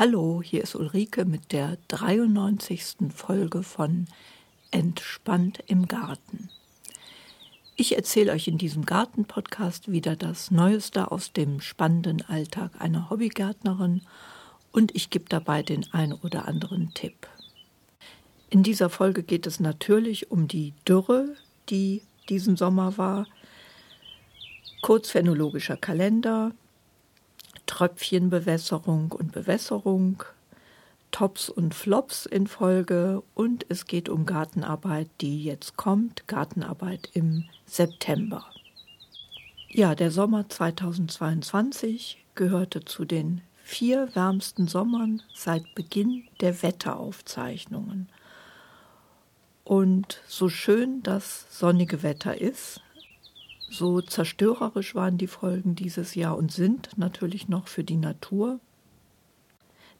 Hallo, hier ist Ulrike mit der 93. Folge von Entspannt im Garten. Ich erzähle euch in diesem Garten-Podcast wieder das Neueste aus dem spannenden Alltag einer Hobbygärtnerin und ich gebe dabei den ein oder anderen Tipp. In dieser Folge geht es natürlich um die Dürre, die diesen Sommer war, kurzphänologischer Kalender, Tröpfchenbewässerung und Bewässerung, Tops und Flops in Folge und es geht um Gartenarbeit, die jetzt kommt, Gartenarbeit im September. Ja, der Sommer 2022 gehörte zu den vier wärmsten Sommern seit Beginn der Wetteraufzeichnungen. Und so schön das sonnige Wetter ist, so zerstörerisch waren die Folgen dieses Jahr und sind natürlich noch für die Natur.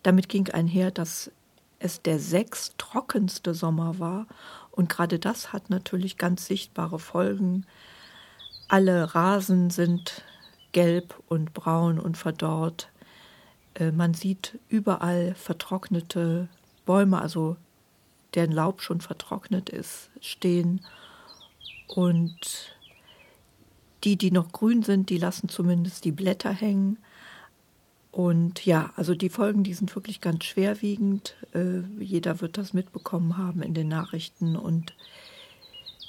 Damit ging einher, dass es der sechs trockenste Sommer war und gerade das hat natürlich ganz sichtbare Folgen. Alle Rasen sind gelb und braun und verdorrt. Äh, man sieht überall vertrocknete Bäume, also deren Laub schon vertrocknet ist, stehen. Und die, die noch grün sind, die lassen zumindest die Blätter hängen. Und ja, also die Folgen, die sind wirklich ganz schwerwiegend. Äh, jeder wird das mitbekommen haben in den Nachrichten. Und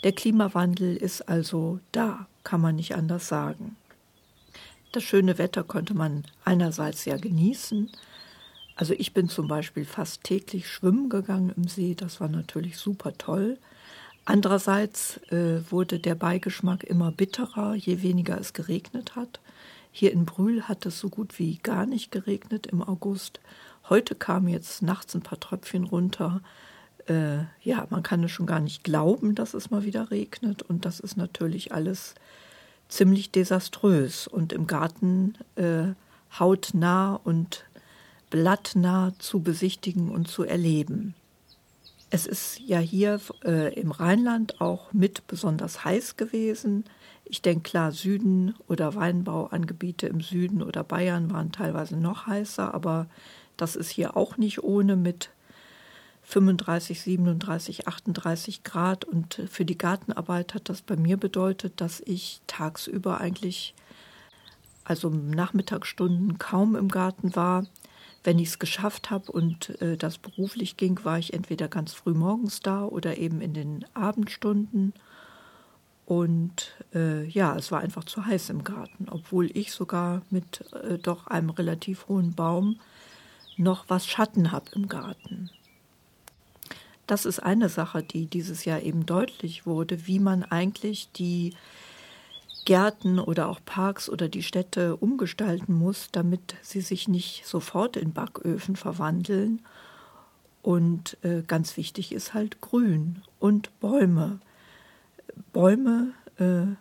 der Klimawandel ist also da, kann man nicht anders sagen. Das schöne Wetter konnte man einerseits ja genießen. Also ich bin zum Beispiel fast täglich schwimmen gegangen im See. Das war natürlich super toll. Andererseits äh, wurde der Beigeschmack immer bitterer, je weniger es geregnet hat. Hier in Brühl hat es so gut wie gar nicht geregnet im August. Heute kamen jetzt nachts ein paar Tröpfchen runter. Äh, ja, man kann es schon gar nicht glauben, dass es mal wieder regnet. Und das ist natürlich alles ziemlich desaströs und im Garten äh, hautnah und blattnah zu besichtigen und zu erleben. Es ist ja hier äh, im Rheinland auch mit besonders heiß gewesen. Ich denke klar, Süden oder Weinbauangebiete im Süden oder Bayern waren teilweise noch heißer, aber das ist hier auch nicht ohne mit 35, 37, 38 Grad. Und für die Gartenarbeit hat das bei mir bedeutet, dass ich tagsüber eigentlich, also Nachmittagsstunden kaum im Garten war wenn ich es geschafft habe und äh, das beruflich ging, war ich entweder ganz früh morgens da oder eben in den Abendstunden. Und äh, ja, es war einfach zu heiß im Garten, obwohl ich sogar mit äh, doch einem relativ hohen Baum noch was Schatten habe im Garten. Das ist eine Sache, die dieses Jahr eben deutlich wurde, wie man eigentlich die Gärten oder auch Parks oder die Städte umgestalten muss, damit sie sich nicht sofort in Backöfen verwandeln. Und äh, ganz wichtig ist halt Grün und Bäume. Bäume äh,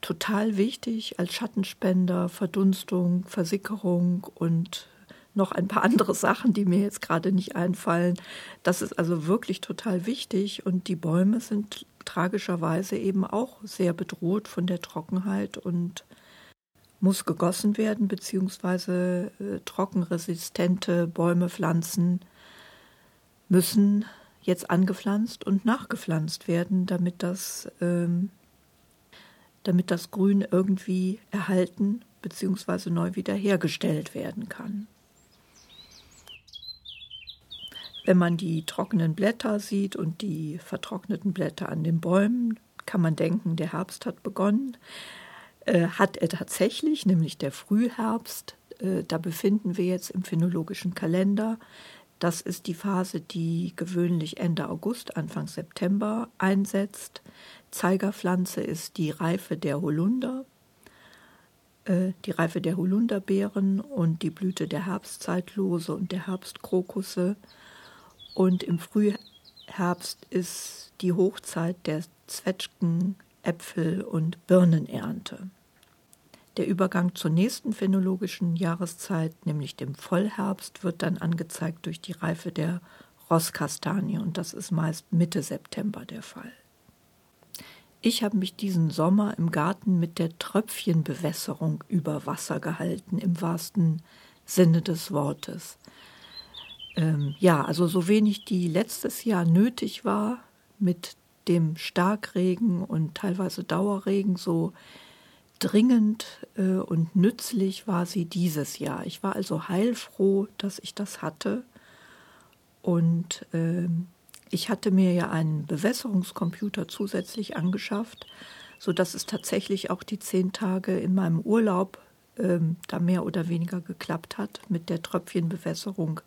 total wichtig als Schattenspender, Verdunstung, Versickerung und noch ein paar andere Sachen, die mir jetzt gerade nicht einfallen. Das ist also wirklich total wichtig und die Bäume sind tragischerweise eben auch sehr bedroht von der Trockenheit und muss gegossen werden, beziehungsweise äh, trockenresistente Bäume, Pflanzen müssen jetzt angepflanzt und nachgepflanzt werden, damit das, ähm, damit das Grün irgendwie erhalten beziehungsweise neu wiederhergestellt werden kann. Wenn man die trockenen Blätter sieht und die vertrockneten Blätter an den Bäumen, kann man denken, der Herbst hat begonnen. Äh, hat er tatsächlich, nämlich der Frühherbst. Äh, da befinden wir jetzt im phänologischen Kalender. Das ist die Phase, die gewöhnlich Ende August, Anfang September einsetzt. Zeigerpflanze ist die Reife der Holunder, äh, die Reife der Holunderbeeren und die Blüte der Herbstzeitlose und der Herbstkrokusse. Und im Frühherbst ist die Hochzeit der Zwetschgen, Äpfel und Birnenernte. Der Übergang zur nächsten phänologischen Jahreszeit, nämlich dem Vollherbst, wird dann angezeigt durch die Reife der Rosskastanie und das ist meist Mitte September der Fall. Ich habe mich diesen Sommer im Garten mit der Tröpfchenbewässerung über Wasser gehalten, im wahrsten Sinne des Wortes. Ähm, ja, also so wenig die letztes Jahr nötig war mit dem Starkregen und teilweise Dauerregen, so dringend äh, und nützlich war sie dieses Jahr. Ich war also heilfroh, dass ich das hatte. Und äh, ich hatte mir ja einen Bewässerungskomputer zusätzlich angeschafft, sodass es tatsächlich auch die zehn Tage in meinem Urlaub äh, da mehr oder weniger geklappt hat mit der Tröpfchenbewässerung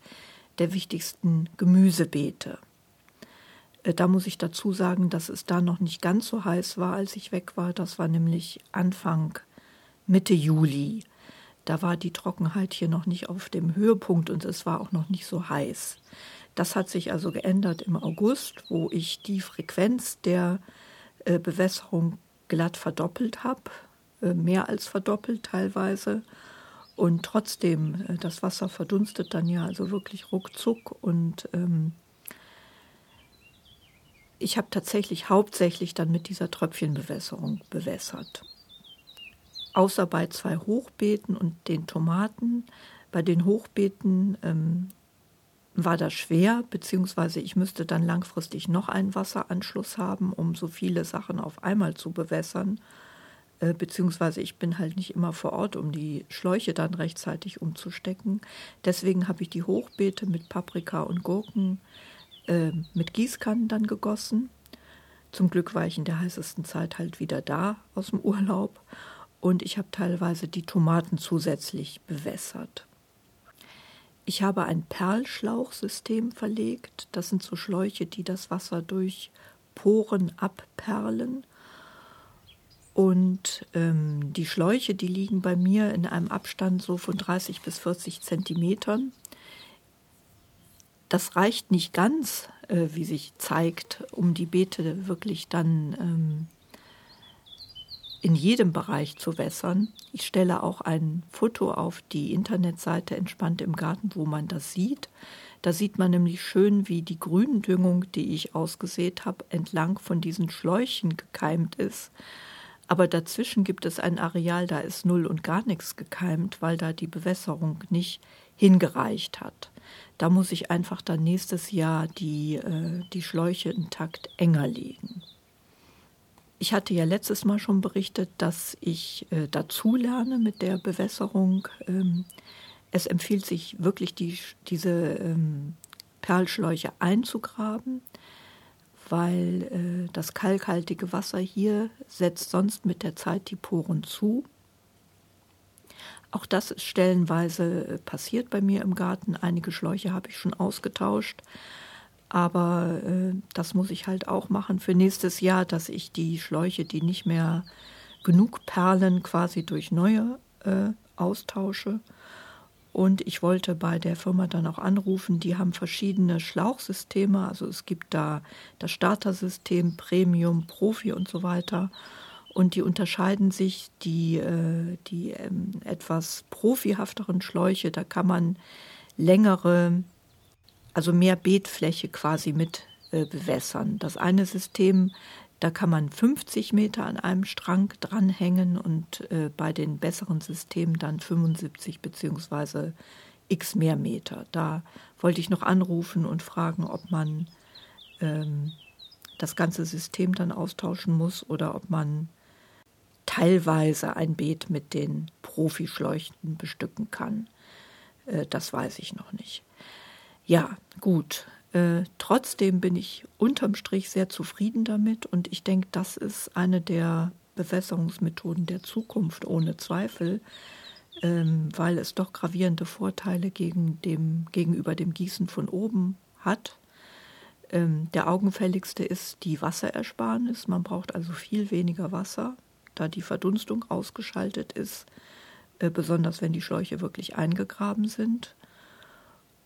der wichtigsten Gemüsebeete. Äh, da muss ich dazu sagen, dass es da noch nicht ganz so heiß war, als ich weg war. Das war nämlich Anfang Mitte Juli. Da war die Trockenheit hier noch nicht auf dem Höhepunkt und es war auch noch nicht so heiß. Das hat sich also geändert im August, wo ich die Frequenz der äh, Bewässerung glatt verdoppelt habe, äh, mehr als verdoppelt teilweise. Und trotzdem, äh, das Wasser verdunstet dann ja also wirklich ruckzuck und ähm, ich habe tatsächlich hauptsächlich dann mit dieser Tröpfchenbewässerung bewässert. Außer bei zwei Hochbeeten und den Tomaten. Bei den Hochbeeten ähm, war das schwer, beziehungsweise ich müsste dann langfristig noch einen Wasseranschluss haben, um so viele Sachen auf einmal zu bewässern. Äh, beziehungsweise ich bin halt nicht immer vor Ort, um die Schläuche dann rechtzeitig umzustecken. Deswegen habe ich die Hochbeete mit Paprika und Gurken äh, mit Gießkannen dann gegossen. Zum Glück war ich in der heißesten Zeit halt wieder da aus dem Urlaub und ich habe teilweise die Tomaten zusätzlich bewässert. Ich habe ein Perlschlauchsystem verlegt. Das sind so Schläuche, die das Wasser durch Poren abperlen. Und ähm, die Schläuche, die liegen bei mir in einem Abstand so von 30 bis 40 Zentimetern. Das reicht nicht ganz, äh, wie sich zeigt, um die Beete wirklich dann ähm, in jedem Bereich zu wässern. Ich stelle auch ein Foto auf die Internetseite Entspannt im Garten, wo man das sieht. Da sieht man nämlich schön, wie die Gründüngung, die ich ausgesät habe, entlang von diesen Schläuchen gekeimt ist. Aber dazwischen gibt es ein Areal, da ist null und gar nichts gekeimt, weil da die Bewässerung nicht hingereicht hat. Da muss ich einfach dann nächstes Jahr die, äh, die Schläuche intakt enger legen. Ich hatte ja letztes Mal schon berichtet, dass ich äh, dazu lerne mit der Bewässerung. Ähm, es empfiehlt sich wirklich, die, diese ähm, Perlschläuche einzugraben, weil äh, das kalkhaltige Wasser hier setzt sonst mit der Zeit die Poren zu auch das ist stellenweise äh, passiert bei mir im Garten. Einige Schläuche habe ich schon ausgetauscht. Aber äh, das muss ich halt auch machen für nächstes Jahr, dass ich die Schläuche, die nicht mehr genug perlen, quasi durch neue äh, austausche. Und ich wollte bei der Firma dann auch anrufen, die haben verschiedene Schlauchsysteme. Also es gibt da das Starter-System, Premium, Profi und so weiter. Und die unterscheiden sich, die, äh, die ähm, etwas profihafteren Schläuche, da kann man längere, also mehr Beetfläche quasi mit äh, bewässern. Das eine System, da kann man 50 Meter an einem Strang dranhängen und äh, bei den besseren Systemen dann 75 beziehungsweise x mehr Meter. Da wollte ich noch anrufen und fragen, ob man ähm, das ganze System dann austauschen muss oder ob man teilweise ein Beet mit den Profischleuchten bestücken kann. Äh, das weiß ich noch nicht. Ja, gut. Äh, trotzdem bin ich unterm Strich sehr zufrieden damit und ich denke, das ist eine der Bewässerungsmethoden der Zukunft ohne Zweifel, ähm, weil es doch gravierende Vorteile gegen dem, gegenüber dem Gießen von oben hat. Ähm, der augenfälligste ist die Wasserersparnis. Man braucht also viel weniger Wasser da die Verdunstung ausgeschaltet ist, äh, besonders wenn die Schläuche wirklich eingegraben sind.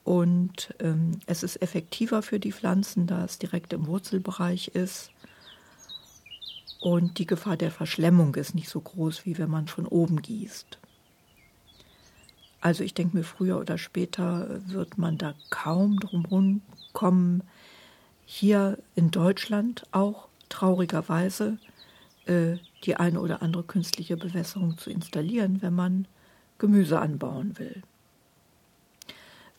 Und ähm, es ist effektiver für die Pflanzen, da es direkt im Wurzelbereich ist. Und die Gefahr der Verschlemmung ist nicht so groß, wie wenn man von oben gießt. Also ich denke mir, früher oder später wird man da kaum drum kommen, hier in Deutschland auch traurigerweise äh, die eine oder andere künstliche Bewässerung zu installieren, wenn man Gemüse anbauen will.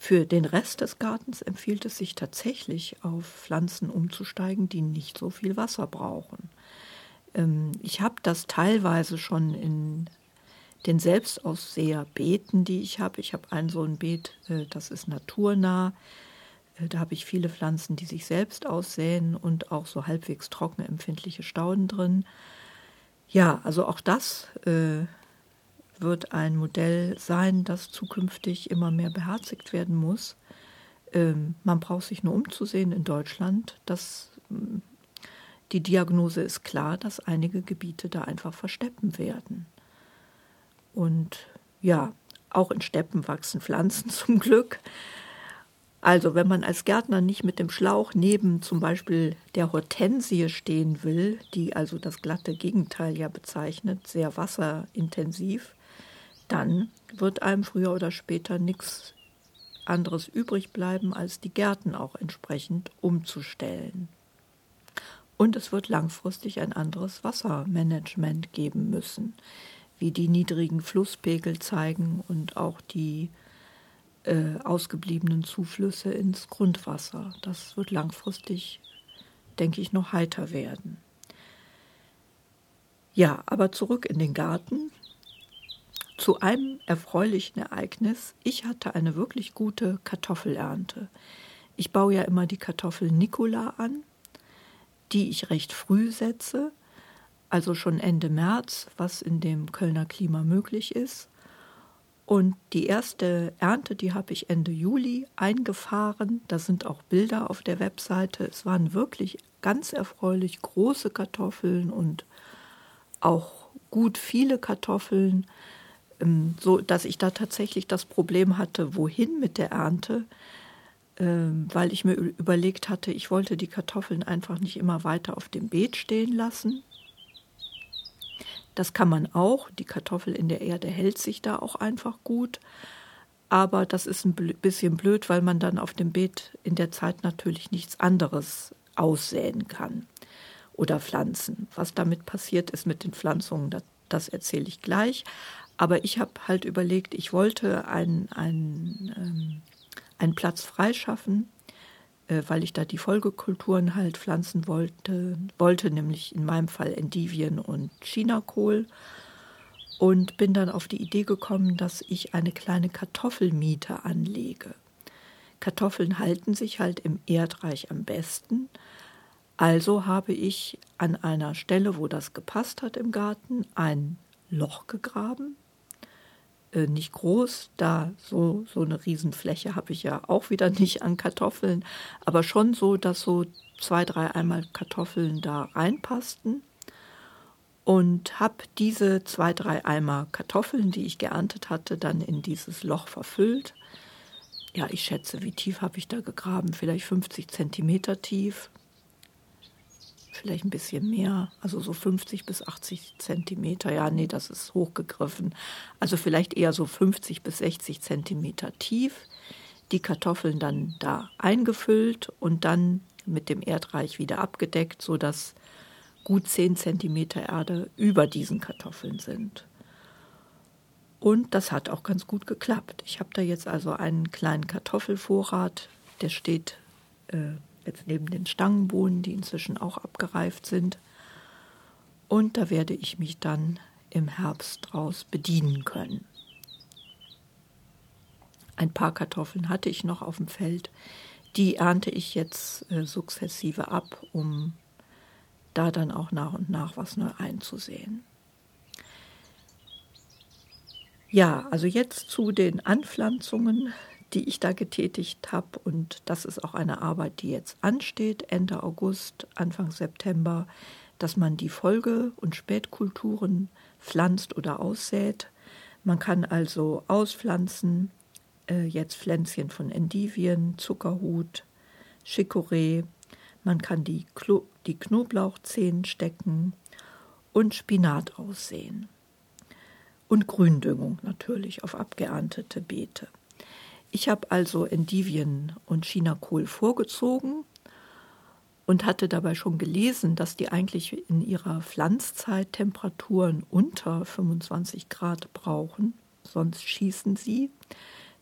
Für den Rest des Gartens empfiehlt es sich tatsächlich, auf Pflanzen umzusteigen, die nicht so viel Wasser brauchen. Ähm, ich habe das teilweise schon in den Selbstausseherbeeten, die ich habe. Ich habe ein so ein Beet, äh, das ist naturnah. Äh, da habe ich viele Pflanzen, die sich selbst aussäen und auch so halbwegs trocken empfindliche Stauden drin. Ja, also auch das äh, wird ein Modell sein, das zukünftig immer mehr beherzigt werden muss. Ähm, man braucht sich nur umzusehen in Deutschland. Dass, mm, die Diagnose ist klar, dass einige Gebiete da einfach versteppen werden. Und ja, auch in Steppen wachsen Pflanzen zum Glück. Also wenn man als Gärtner nicht mit dem Schlauch neben zum Beispiel der Hortensie stehen will, die also das glatte Gegenteil ja bezeichnet, sehr wasserintensiv, dann wird einem früher oder später nichts anderes übrig bleiben, als die Gärten auch entsprechend umzustellen. Und es wird langfristig ein anderes Wassermanagement geben müssen, wie die niedrigen Flusspegel zeigen und auch die äh, ausgebliebenen Zuflüsse ins Grundwasser. Das wird langfristig, denke ich, noch heiter werden. Ja, aber zurück in den Garten zu einem erfreulichen Ereignis. Ich hatte eine wirklich gute Kartoffelernte. Ich baue ja immer die Kartoffel Nicola an, die ich recht früh setze, also schon Ende März, was in dem Kölner Klima möglich ist. Und die erste Ernte, die habe ich Ende Juli eingefahren. Da sind auch Bilder auf der Webseite. Es waren wirklich ganz erfreulich große Kartoffeln und auch gut viele Kartoffeln. Ähm, so dass ich da tatsächlich das Problem hatte, wohin mit der Ernte, ähm, weil ich mir überlegt hatte, ich wollte die Kartoffeln einfach nicht immer weiter auf dem Beet stehen lassen. Das kann man auch. Die Kartoffel in der Erde hält sich da auch einfach gut. Aber das ist ein bisschen blöd, weil man dann auf dem Beet in der Zeit natürlich nichts anderes aussäen kann oder pflanzen. Was damit passiert ist mit den Pflanzungen, das, das erzähle ich gleich. Aber ich habe halt überlegt, ich wollte einen, einen, ähm, einen Platz freischaffen, äh, weil ich da die Folgekulturen halt pflanzen wollte, wollte, nämlich in meinem Fall Endivien und Chinakohl. Und bin dann auf die Idee gekommen, dass ich eine kleine Kartoffelmiete anlege. Kartoffeln halten sich halt im Erdreich am besten. Also habe ich an einer Stelle, wo das gepasst hat im Garten, ein Loch gegraben, äh, nicht groß. Da so, so eine Riesenfläche habe ich ja auch wieder nicht an Kartoffeln, aber schon so, dass so zwei, drei einmal Kartoffeln da reinpassten. Und habe diese zwei, drei Eimer Kartoffeln, die ich geerntet hatte, dann in dieses Loch verfüllt. Ja, ich schätze, wie tief habe ich da gegraben? Vielleicht 50 Zentimeter tief vielleicht ein bisschen mehr, also so 50 bis 80 Zentimeter. Ja, nee, das ist hochgegriffen. Also vielleicht eher so 50 bis 60 Zentimeter tief. Die Kartoffeln dann da eingefüllt und dann mit dem Erdreich wieder abgedeckt, sodass gut 10 Zentimeter Erde über diesen Kartoffeln sind. Und das hat auch ganz gut geklappt. Ich habe da jetzt also einen kleinen Kartoffelvorrat, der steht äh, jetzt neben den Stangenbohnen, die inzwischen auch abgereift sind. Und da werde ich mich dann im Herbst draus bedienen können. Ein paar Kartoffeln hatte ich noch auf dem Feld. Die ernte ich jetzt äh, sukzessive ab, um da dann auch nach und nach was neu einzusehen. Ja, also jetzt zu den Anpflanzungen die ich da getätigt habe. Und das ist auch eine Arbeit, die jetzt ansteht, Ende August, Anfang September, dass man die Folge- und Spätkulturen pflanzt oder aussät. Man kann also auspflanzen, äh, jetzt Pflänzchen von Endivien, Zuckerhut, Chicorée. Man kann die, Klo die Knoblauchzehen stecken und Spinat aussehen. Und Gründüngung natürlich auf abgeerntete Beete. Ich habe also Endivien und Chinakohl vorgezogen und hatte dabei schon gelesen, dass die eigentlich in ihrer Pflanzzeit Temperaturen unter 25 Grad brauchen, sonst schießen sie.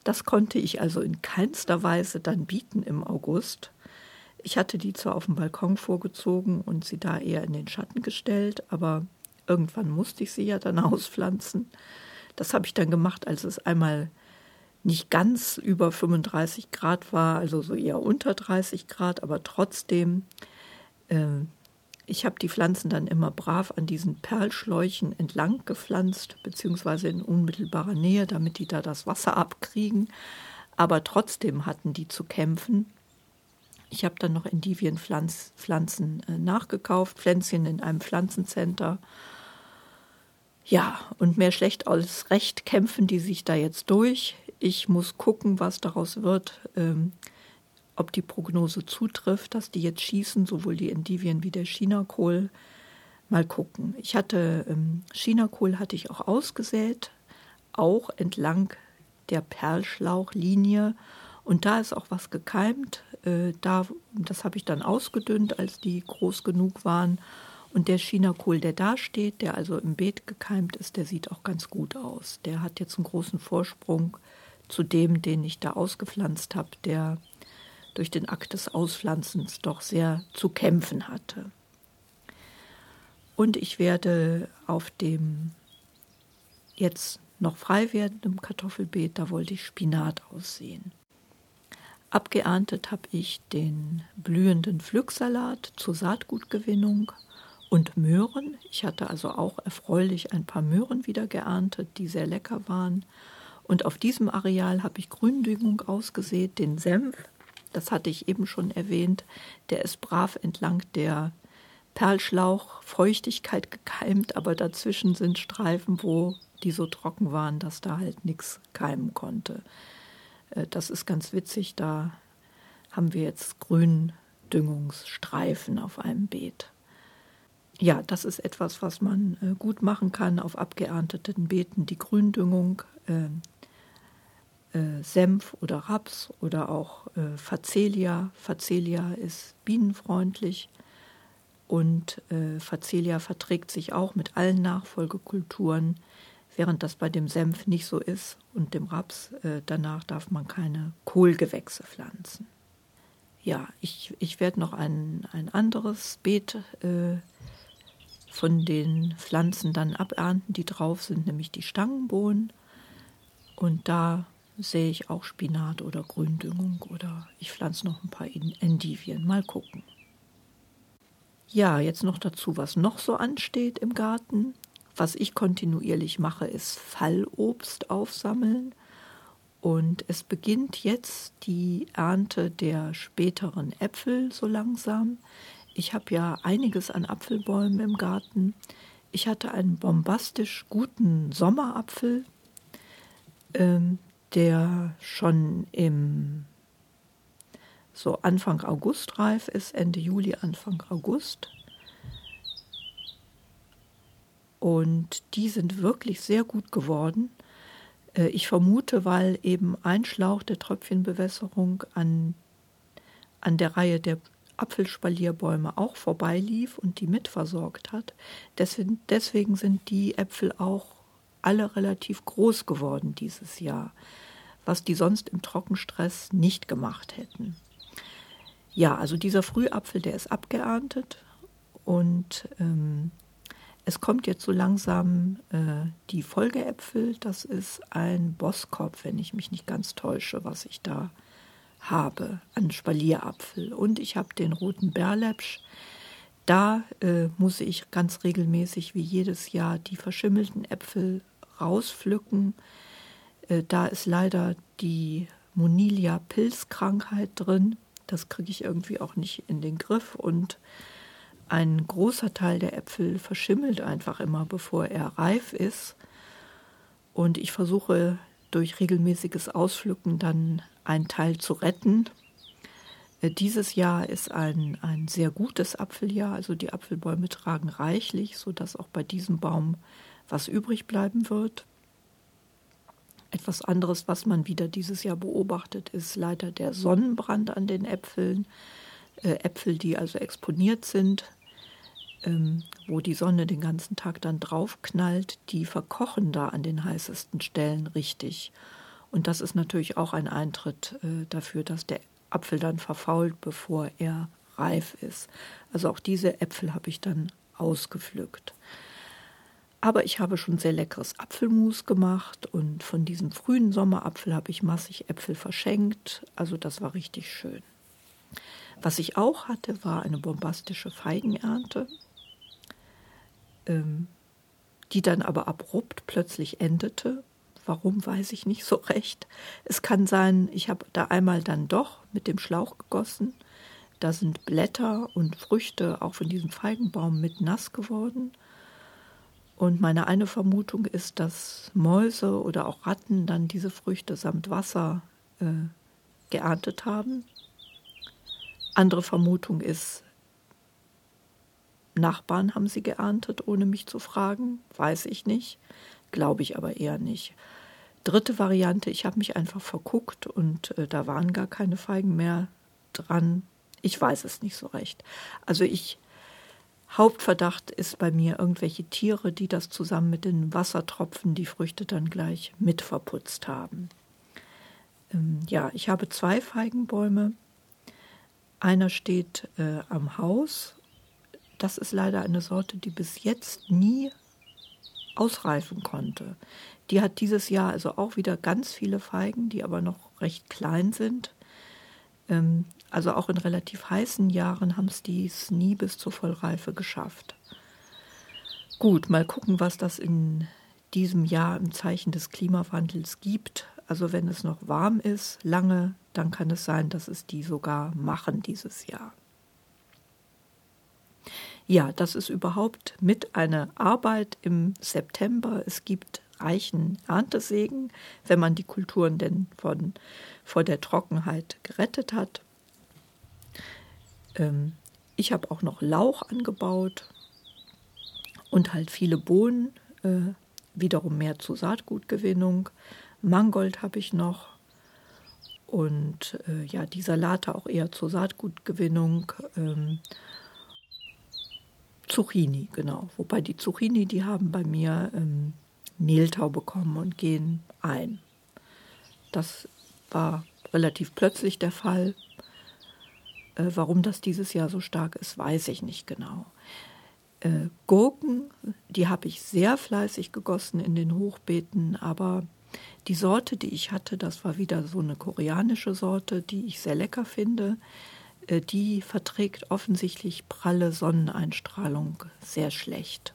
Das konnte ich also in keinster Weise dann bieten im August. Ich hatte die zwar auf dem Balkon vorgezogen und sie da eher in den Schatten gestellt, aber irgendwann musste ich sie ja dann auspflanzen. Das habe ich dann gemacht, als es einmal nicht ganz über 35 Grad war, also so eher unter 30 Grad, aber trotzdem. Äh, ich habe die Pflanzen dann immer brav an diesen Perlschläuchen entlang gepflanzt, beziehungsweise in unmittelbarer Nähe, damit die da das Wasser abkriegen. Aber trotzdem hatten die zu kämpfen. Ich habe dann noch Endivienpflanzen äh, nachgekauft, Pflänzchen in einem Pflanzencenter. Ja, und mehr schlecht als recht kämpfen die sich da jetzt durch. Ich muss gucken, was daraus wird, ähm, ob die Prognose zutrifft, dass die jetzt schießen, sowohl die Endivien wie der Chinakohl. Mal gucken. Ich hatte ähm, Chinakohl hatte ich auch ausgesät, auch entlang der Perlschlauchlinie. Und da ist auch was gekeimt. Äh, da, das habe ich dann ausgedünnt, als die groß genug waren. Und der Chinakohl, der da steht, der also im Beet gekeimt ist, der sieht auch ganz gut aus. Der hat jetzt einen großen Vorsprung zu dem, den ich da ausgepflanzt habe, der durch den Akt des Auspflanzens doch sehr zu kämpfen hatte. Und ich werde auf dem jetzt noch frei werdenden Kartoffelbeet, da wollte ich Spinat aussehen. Abgeerntet habe ich den blühenden Pflücksalat zur Saatgutgewinnung und Möhren. Ich hatte also auch erfreulich ein paar Möhren wieder geerntet, die sehr lecker waren. Und auf diesem Areal habe ich Gründüngung ausgesät, den Senf. Das hatte ich eben schon erwähnt. Der ist brav entlang der Perlschlauchfeuchtigkeit gekeimt, aber dazwischen sind Streifen, wo die so trocken waren, dass da halt nichts keimen konnte. Äh, das ist ganz witzig. Da haben wir jetzt Gründüngungsstreifen auf einem Beet. Ja, das ist etwas, was man äh, gut machen kann auf abgeernteten Beeten. Die Gründüngung ähm, äh, Senf oder Raps oder auch äh, Facelia. Facelia ist bienenfreundlich und äh, Facelia verträgt sich auch mit allen Nachfolgekulturen, während das bei dem Senf nicht so ist und dem Raps. Äh, danach darf man keine Kohlgewächse pflanzen. Ja, ich, ich werde noch ein, ein anderes Beet äh, von den Pflanzen dann abernten, die drauf sind, nämlich die Stangenbohnen. Und da sehe ich auch Spinat oder Gründüngung oder ich pflanze noch ein paar Endivien. Mal gucken. Ja, jetzt noch dazu, was noch so ansteht im Garten. Was ich kontinuierlich mache, ist Fallobst aufsammeln. Und es beginnt jetzt die Ernte der späteren Äpfel so langsam. Ich habe ja einiges an Apfelbäumen im Garten. Ich hatte einen bombastisch guten Sommerapfel. Ähm, der schon im so Anfang August reif ist, Ende Juli, Anfang August. Und die sind wirklich sehr gut geworden. Äh, ich vermute, weil eben ein Schlauch der Tröpfchenbewässerung an, an der Reihe der Apfelspalierbäume auch vorbeilief und die mitversorgt hat. Deswegen, deswegen sind die Äpfel auch alle relativ groß geworden dieses Jahr, was die sonst im Trockenstress nicht gemacht hätten. Ja, also dieser Frühapfel, der ist abgeerntet und ähm, es kommt jetzt so langsam äh, die Folgeäpfel. Das ist ein Bosskopf, wenn ich mich nicht ganz täusche, was ich da habe an Spalierapfel. Und ich habe den roten Berlepsch. Da äh, muss ich ganz regelmäßig wie jedes Jahr die verschimmelten Äpfel rauspflücken. Äh, da ist leider die Monilia-Pilzkrankheit drin. Das kriege ich irgendwie auch nicht in den Griff. Und ein großer Teil der Äpfel verschimmelt einfach immer, bevor er reif ist. Und ich versuche durch regelmäßiges Auspflücken dann einen Teil zu retten. Äh, dieses Jahr ist ein, ein sehr gutes Apfeljahr, also die Apfelbäume tragen reichlich, sodass auch bei diesem Baum was übrig bleiben wird. Etwas anderes, was man wieder dieses Jahr beobachtet, ist leider der Sonnenbrand an den Äpfeln. Äh, Äpfel, die also exponiert sind, ähm, wo die Sonne den ganzen Tag dann draufknallt, die verkochen da an den heißesten Stellen richtig. Und das ist natürlich auch ein Eintritt äh, dafür, dass der Apfel dann verfault, bevor er reif ist. Also auch diese Äpfel habe ich dann ausgepflückt. Aber ich habe schon sehr leckeres Apfelmus gemacht und von diesem frühen Sommerapfel habe ich massig Äpfel verschenkt. Also das war richtig schön. Was ich auch hatte, war eine bombastische Feigenernte, ähm, die dann aber abrupt plötzlich endete. Warum weiß ich nicht so recht. Es kann sein, ich habe da einmal dann doch mit dem Schlauch gegossen. Da sind Blätter und Früchte auch von diesem Feigenbaum mit nass geworden. Und meine eine Vermutung ist, dass Mäuse oder auch Ratten dann diese Früchte samt Wasser äh, geerntet haben. Andere Vermutung ist, Nachbarn haben sie geerntet, ohne mich zu fragen. Weiß ich nicht. Glaube ich aber eher nicht. Dritte Variante, ich habe mich einfach verguckt und äh, da waren gar keine Feigen mehr dran. Ich weiß es nicht so recht. Also ich Hauptverdacht ist bei mir irgendwelche Tiere, die das zusammen mit den Wassertropfen die Früchte dann gleich mit verputzt haben. Ähm, ja, ich habe zwei Feigenbäume. Einer steht äh, am Haus. Das ist leider eine Sorte, die bis jetzt nie ausreifen konnte. Die hat dieses Jahr also auch wieder ganz viele Feigen, die aber noch recht klein sind. Ähm, also auch in relativ heißen Jahren haben es dies nie bis zur Vollreife geschafft. Gut, mal gucken, was das in diesem Jahr im Zeichen des Klimawandels gibt. Also wenn es noch warm ist, lange, dann kann es sein, dass es die sogar machen dieses Jahr. Ja, das ist überhaupt mit einer Arbeit im September. Es gibt reichen Erntesegen, wenn man die Kulturen denn von, vor der Trockenheit gerettet hat. Ähm, ich habe auch noch Lauch angebaut und halt viele Bohnen, äh, wiederum mehr zur Saatgutgewinnung. Mangold habe ich noch und äh, ja, die Salate auch eher zur Saatgutgewinnung. Ähm, Zucchini, genau. Wobei die Zucchini, die haben bei mir ähm, Mehltau bekommen und gehen ein. Das war relativ plötzlich der Fall. Äh, warum das dieses Jahr so stark ist, weiß ich nicht genau. Äh, Gurken, die habe ich sehr fleißig gegossen in den Hochbeeten, aber die Sorte, die ich hatte, das war wieder so eine koreanische Sorte, die ich sehr lecker finde. Äh, die verträgt offensichtlich pralle Sonneneinstrahlung sehr schlecht.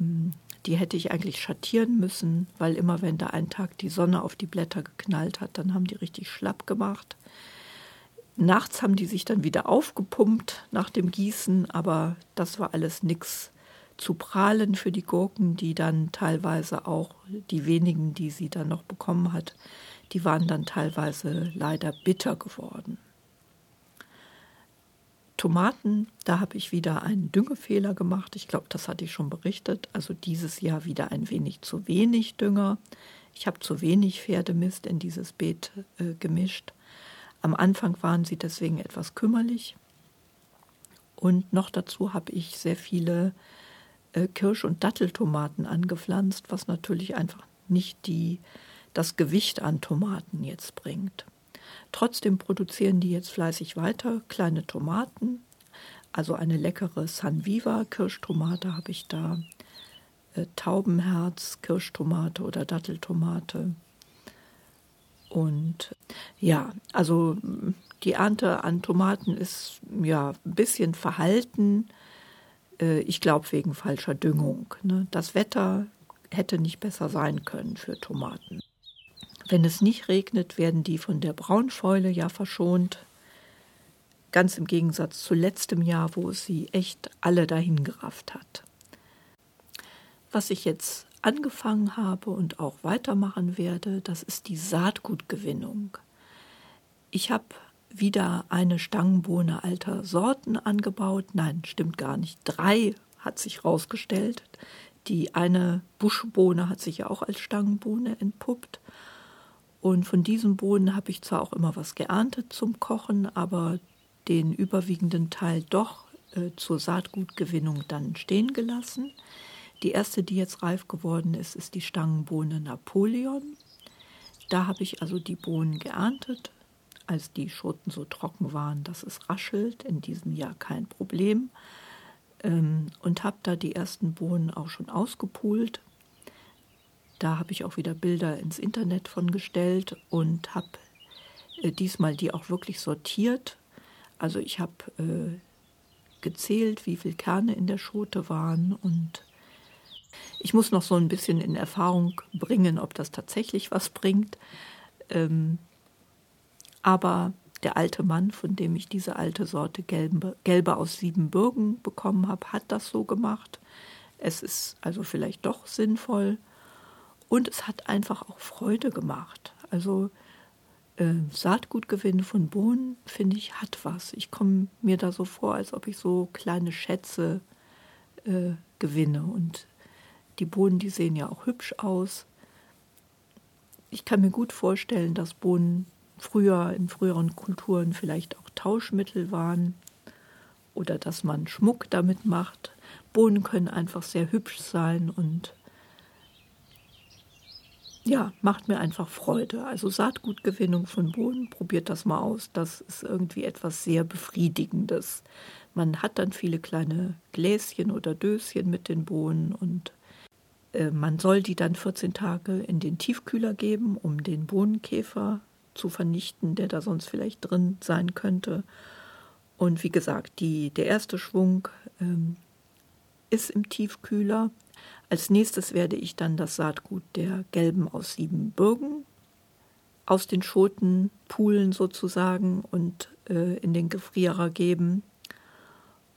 Ähm, die hätte ich eigentlich schattieren müssen, weil immer wenn da ein Tag die Sonne auf die Blätter geknallt hat, dann haben die richtig schlapp gemacht. Nachts haben die sich dann wieder aufgepumpt nach dem Gießen, aber das war alles nix zu prahlen für die Gurken, die dann teilweise auch die wenigen, die sie dann noch bekommen hat, die waren dann teilweise leider bitter geworden. Tomaten, da habe ich wieder einen Düngefehler gemacht. Ich glaube, das hatte ich schon berichtet. Also dieses Jahr wieder ein wenig zu wenig Dünger. Ich habe zu wenig Pferdemist in dieses Beet äh, gemischt. Am Anfang waren sie deswegen etwas kümmerlich. Und noch dazu habe ich sehr viele äh, Kirsch- und Datteltomaten angepflanzt, was natürlich einfach nicht die, das Gewicht an Tomaten jetzt bringt. Trotzdem produzieren die jetzt fleißig weiter kleine Tomaten. Also eine leckere San Viva Kirschtomate habe ich da. Äh, Taubenherz, Kirschtomate oder Datteltomate. Und ja, also die Ernte an Tomaten ist ja ein bisschen verhalten. Äh, ich glaube wegen falscher Düngung. Ne? Das Wetter hätte nicht besser sein können für Tomaten. Wenn es nicht regnet, werden die von der Braunfäule ja verschont. Ganz im Gegensatz zu letztem Jahr, wo es sie echt alle dahin gerafft hat. Was ich jetzt angefangen habe und auch weitermachen werde, das ist die Saatgutgewinnung. Ich habe wieder eine Stangenbohne alter Sorten angebaut. Nein, stimmt gar nicht. Drei hat sich herausgestellt. Die eine Buschbohne hat sich ja auch als Stangenbohne entpuppt. Und von diesem Bohnen habe ich zwar auch immer was geerntet zum Kochen, aber den überwiegenden Teil doch äh, zur Saatgutgewinnung dann stehen gelassen. Die erste, die jetzt reif geworden ist, ist die Stangenbohne Napoleon. da habe ich also die Bohnen geerntet, als die Schoten so trocken waren, dass es raschelt. In diesem Jahr kein Problem. Ähm, und habe da die ersten Bohnen auch schon ausgepult. Da habe ich auch wieder Bilder ins Internet von gestellt und habe äh, diesmal die auch wirklich sortiert. Also ich habe äh, gezählt, wie viele Kerne in der Schote waren und ich muss noch so ein bisschen in Erfahrung bringen, ob das tatsächlich was bringt. Ähm, aber der alte Mann, von dem ich diese alte Sorte Gelbe, Gelbe aus Siebenbürgen bekommen habe, hat das so gemacht. Es ist also vielleicht doch sinnvoll und es hat einfach auch Freude gemacht. Also äh, Saatgutgewinn von Bohnen, finde ich, hat was. Ich komme mir da so vor, als ob ich so kleine Schätze äh, gewinne. Und die Bohnen, die sehen ja auch hübsch aus. Ich kann mir gut vorstellen, dass Bohnen früher in früheren Kulturen vielleicht auch Tauschmittel waren oder dass man Schmuck damit macht. Bohnen können einfach sehr hübsch sein und ja, macht mir einfach Freude. Also Saatgutgewinnung von Bohnen, probiert das mal aus. Das ist irgendwie etwas sehr Befriedigendes. Man hat dann viele kleine Gläschen oder Döschen mit den Bohnen und man soll die dann 14 Tage in den Tiefkühler geben, um den Bohnenkäfer zu vernichten, der da sonst vielleicht drin sein könnte. Und wie gesagt, die, der erste Schwung ähm, ist im Tiefkühler. Als nächstes werde ich dann das Saatgut der Gelben aus Siebenbürgen aus den Schoten poolen sozusagen und äh, in den Gefrierer geben.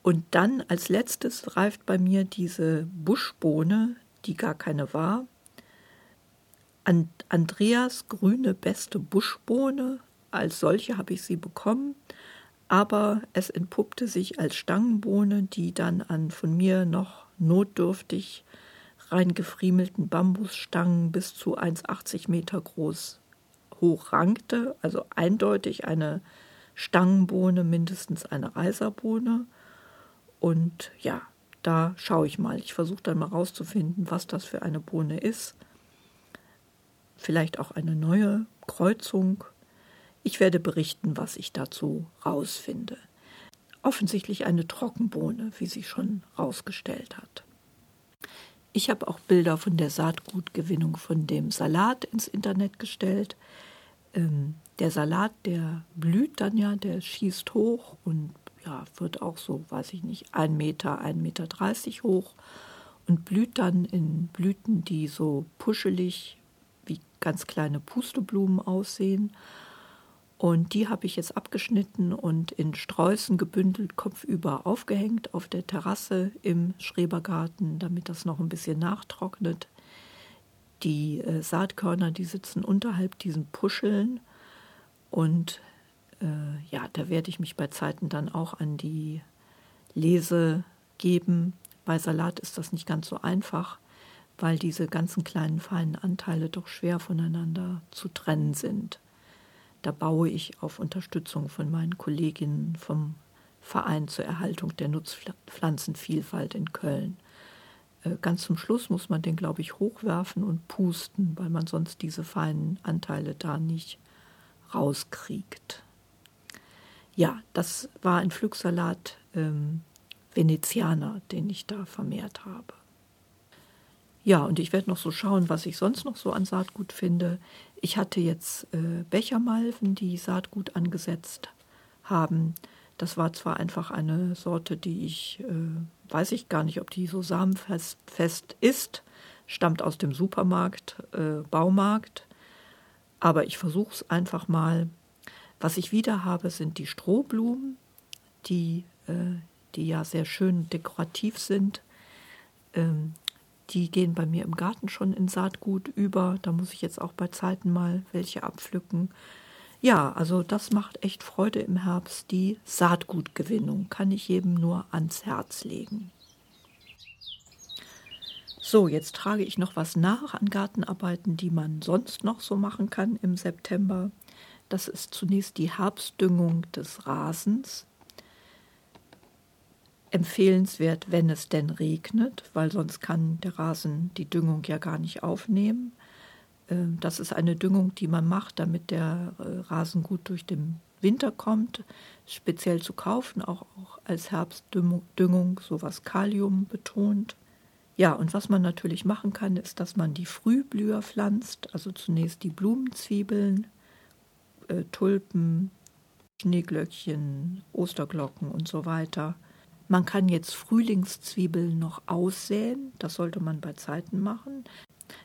Und dann als letztes reift bei mir diese Buschbohne, die gar keine war, And Andreas grüne beste Buschbohne, als solche habe ich sie bekommen, aber es entpuppte sich als Stangenbohne, die dann an von mir noch notdürftig reingefriemelten Bambusstangen bis zu 1,80 Meter groß hoch rankte, also eindeutig eine Stangenbohne, mindestens eine Reiserbohne. Und ja, da schaue ich mal. Ich versuche dann mal rauszufinden, was das für eine Bohne ist vielleicht auch eine neue Kreuzung. Ich werde berichten, was ich dazu rausfinde. Offensichtlich eine Trockenbohne, wie sie schon rausgestellt hat. Ich habe auch Bilder von der Saatgutgewinnung von dem Salat ins Internet gestellt. Ähm, der Salat, der blüht dann ja, der schießt hoch und ja, wird auch so, weiß ich nicht, ein Meter, ein Meter dreißig hoch und blüht dann in Blüten, die so puschelig ganz kleine Pusteblumen aussehen. Und die habe ich jetzt abgeschnitten und in Sträußen gebündelt, kopfüber aufgehängt auf der Terrasse im Schrebergarten, damit das noch ein bisschen nachtrocknet. Die äh, Saatkörner, die sitzen unterhalb diesen Puscheln. Und äh, ja, da werde ich mich bei Zeiten dann auch an die Lese geben. Bei Salat ist das nicht ganz so einfach weil diese ganzen kleinen feinen Anteile doch schwer voneinander zu trennen sind. Da baue ich auf Unterstützung von meinen Kolleginnen vom Verein zur Erhaltung der Nutzpflanzenvielfalt in Köln. Äh, ganz zum Schluss muss man den, glaube ich, hochwerfen und pusten, weil man sonst diese feinen Anteile da nicht rauskriegt. Ja, das war ein Pflücksalat ähm, Venezianer, den ich da vermehrt habe. Ja, und ich werde noch so schauen, was ich sonst noch so an Saatgut finde. Ich hatte jetzt äh, Bechermalven, die Saatgut angesetzt haben. Das war zwar einfach eine Sorte, die ich, äh, weiß ich gar nicht, ob die so samenfest fest ist, stammt aus dem Supermarkt, äh, Baumarkt. Aber ich versuche es einfach mal. Was ich wieder habe, sind die Strohblumen, die, äh, die ja sehr schön dekorativ sind. Ähm, die gehen bei mir im Garten schon in Saatgut über. Da muss ich jetzt auch bei Zeiten mal welche abpflücken. Ja, also das macht echt Freude im Herbst. Die Saatgutgewinnung kann ich jedem nur ans Herz legen. So, jetzt trage ich noch was nach an Gartenarbeiten, die man sonst noch so machen kann im September. Das ist zunächst die Herbstdüngung des Rasens empfehlenswert, wenn es denn regnet, weil sonst kann der Rasen die Düngung ja gar nicht aufnehmen. Ähm, das ist eine Düngung, die man macht, damit der äh, Rasen gut durch den Winter kommt, speziell zu kaufen, auch, auch als Herbstdüngung, sowas Kalium betont. Ja, und was man natürlich machen kann, ist, dass man die Frühblüher pflanzt, also zunächst die Blumenzwiebeln, äh, Tulpen, Schneeglöckchen, Osterglocken und so weiter. Man kann jetzt Frühlingszwiebeln noch aussäen, das sollte man bei Zeiten machen.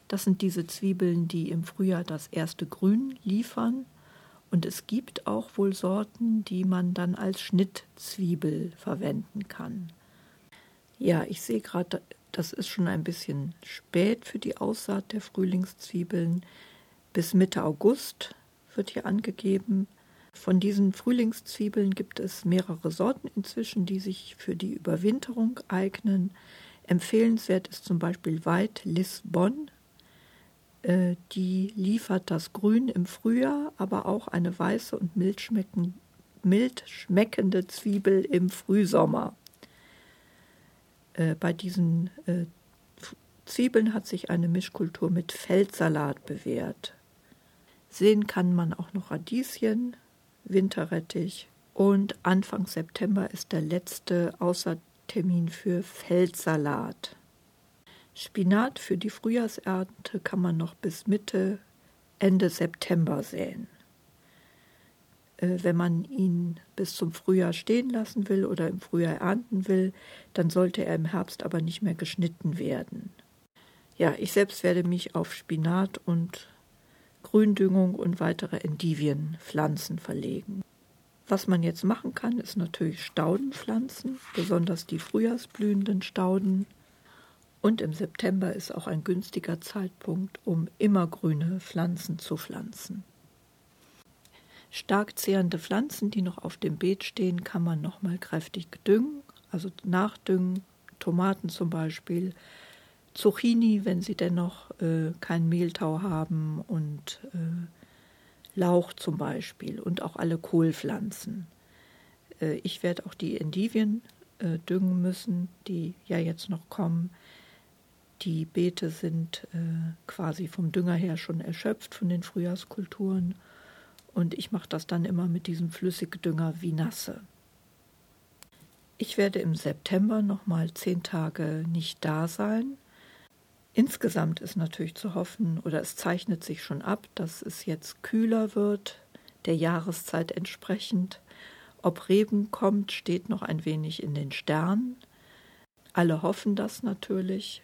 Das sind diese Zwiebeln, die im Frühjahr das erste Grün liefern. Und es gibt auch wohl Sorten, die man dann als Schnittzwiebel verwenden kann. Ja, ich sehe gerade, das ist schon ein bisschen spät für die Aussaat der Frühlingszwiebeln. Bis Mitte August wird hier angegeben. Von diesen Frühlingszwiebeln gibt es mehrere Sorten inzwischen, die sich für die Überwinterung eignen. Empfehlenswert ist zum Beispiel White Lisbon äh, die liefert das Grün im Frühjahr, aber auch eine weiße und mild, schmecken, mild schmeckende Zwiebel im Frühsommer. Äh, bei diesen äh, Zwiebeln hat sich eine Mischkultur mit Feldsalat bewährt. Sehen kann man auch noch Radieschen, Winterrettich und Anfang September ist der letzte Außertermin für Feldsalat. Spinat für die Frühjahrsernte kann man noch bis Mitte, Ende September säen. Äh, wenn man ihn bis zum Frühjahr stehen lassen will oder im Frühjahr ernten will, dann sollte er im Herbst aber nicht mehr geschnitten werden. Ja, ich selbst werde mich auf Spinat und Gründüngung und weitere Endivienpflanzen verlegen. Was man jetzt machen kann, ist natürlich Stauden pflanzen, besonders die frühjahrsblühenden Stauden. Und im September ist auch ein günstiger Zeitpunkt, um immergrüne Pflanzen zu pflanzen. Stark zehrende Pflanzen, die noch auf dem Beet stehen, kann man nochmal kräftig düngen, also nachdüngen, Tomaten zum Beispiel, Zucchini, wenn sie dennoch äh, keinen Mehltau haben und äh, Lauch zum Beispiel und auch alle Kohlpflanzen. Äh, ich werde auch die Endivien äh, düngen müssen, die ja jetzt noch kommen. Die Beete sind äh, quasi vom Dünger her schon erschöpft von den Frühjahrskulturen und ich mache das dann immer mit diesem Flüssigdünger wie Nasse. Ich werde im September nochmal zehn Tage nicht da sein. Insgesamt ist natürlich zu hoffen, oder es zeichnet sich schon ab, dass es jetzt kühler wird, der Jahreszeit entsprechend. Ob Regen kommt, steht noch ein wenig in den Sternen. Alle hoffen das natürlich.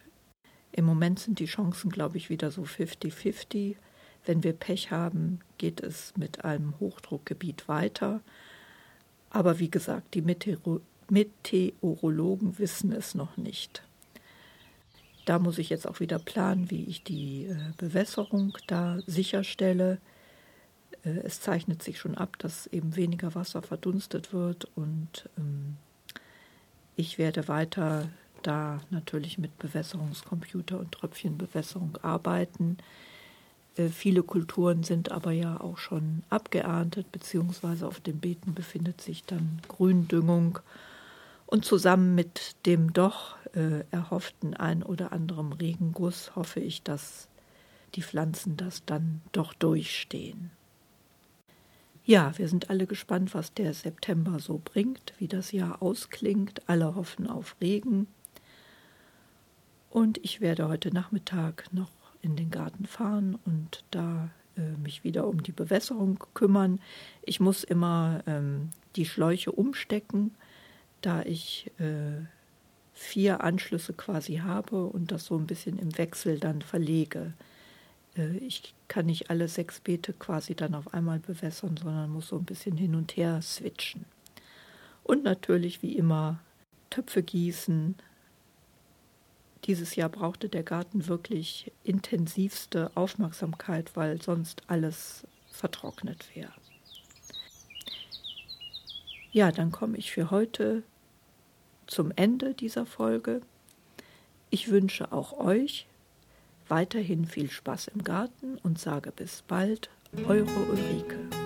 Im Moment sind die Chancen, glaube ich, wieder so 50-50. Wenn wir Pech haben, geht es mit einem Hochdruckgebiet weiter. Aber wie gesagt, die Meteoro Meteorologen wissen es noch nicht. Da muss ich jetzt auch wieder planen, wie ich die äh, Bewässerung da sicherstelle. Äh, es zeichnet sich schon ab, dass eben weniger Wasser verdunstet wird und ähm, ich werde weiter da natürlich mit Bewässerungskomputer und Tröpfchenbewässerung arbeiten. Äh, viele Kulturen sind aber ja auch schon abgeerntet, beziehungsweise auf den Beeten befindet sich dann Gründüngung. Und zusammen mit dem doch äh, erhofften ein oder anderem Regenguss hoffe ich, dass die Pflanzen das dann doch durchstehen. Ja, wir sind alle gespannt, was der September so bringt, wie das Jahr ausklingt. Alle hoffen auf Regen. Und ich werde heute Nachmittag noch in den Garten fahren und da äh, mich wieder um die Bewässerung kümmern. Ich muss immer ähm, die Schläuche umstecken, da ich äh, vier Anschlüsse quasi habe und das so ein bisschen im Wechsel dann verlege. Äh, ich kann nicht alle sechs Beete quasi dann auf einmal bewässern, sondern muss so ein bisschen hin und her switchen. Und natürlich wie immer Töpfe gießen, dieses Jahr brauchte der Garten wirklich intensivste Aufmerksamkeit, weil sonst alles vertrocknet wäre. Ja, dann komme ich für heute zum Ende dieser Folge. Ich wünsche auch euch weiterhin viel Spaß im Garten und sage bis bald, eure Ulrike.